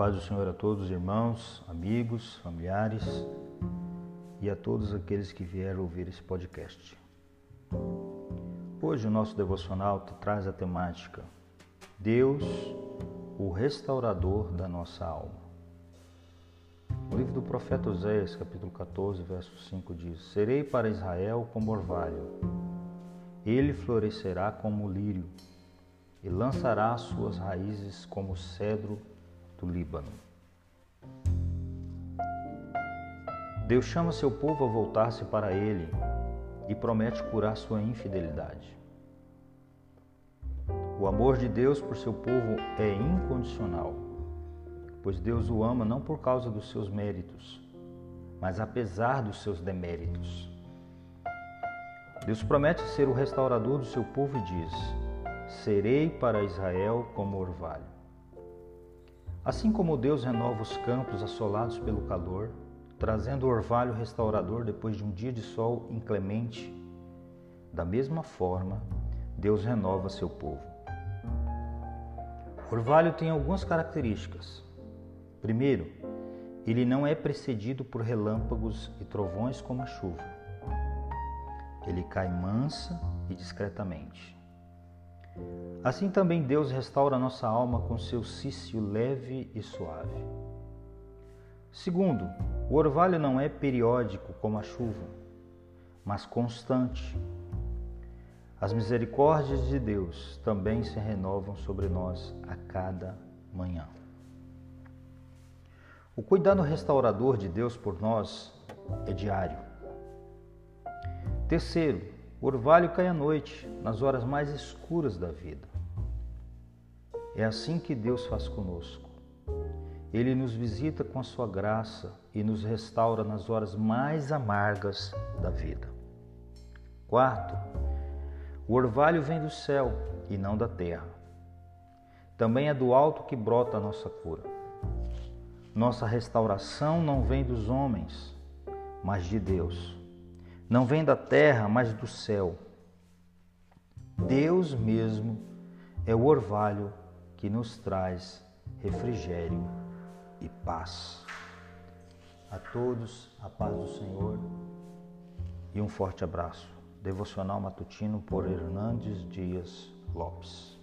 paz do Senhor a todos, irmãos, amigos, familiares e a todos aqueles que vieram ouvir esse podcast. Hoje o nosso devocional traz a temática Deus, o restaurador da nossa alma. O livro do profeta Oséias, capítulo 14, verso 5 diz: Serei para Israel como orvalho, ele florescerá como lírio e lançará suas raízes como cedro do Líbano. Deus chama seu povo a voltar-se para Ele e promete curar sua infidelidade. O amor de Deus por seu povo é incondicional, pois Deus o ama não por causa dos seus méritos, mas apesar dos seus deméritos. Deus promete ser o restaurador do seu povo e diz: Serei para Israel como orvalho. Assim como Deus renova os campos assolados pelo calor, trazendo o orvalho restaurador depois de um dia de sol inclemente, da mesma forma, Deus renova seu povo. O orvalho tem algumas características. Primeiro, ele não é precedido por relâmpagos e trovões como a chuva. Ele cai mansa e discretamente. Assim também Deus restaura nossa alma com seu cício leve e suave. Segundo, o orvalho não é periódico como a chuva, mas constante. As misericórdias de Deus também se renovam sobre nós a cada manhã. O cuidado restaurador de Deus por nós é diário. Terceiro, o orvalho cai à noite, nas horas mais escuras da vida. É assim que Deus faz conosco. Ele nos visita com a sua graça e nos restaura nas horas mais amargas da vida. Quarto, o orvalho vem do céu e não da terra. Também é do alto que brota a nossa cura. Nossa restauração não vem dos homens, mas de Deus. Não vem da terra, mas do céu. Deus mesmo é o orvalho que nos traz refrigério e paz. A todos, a paz do Senhor e um forte abraço. Devocional Matutino por Hernandes Dias Lopes.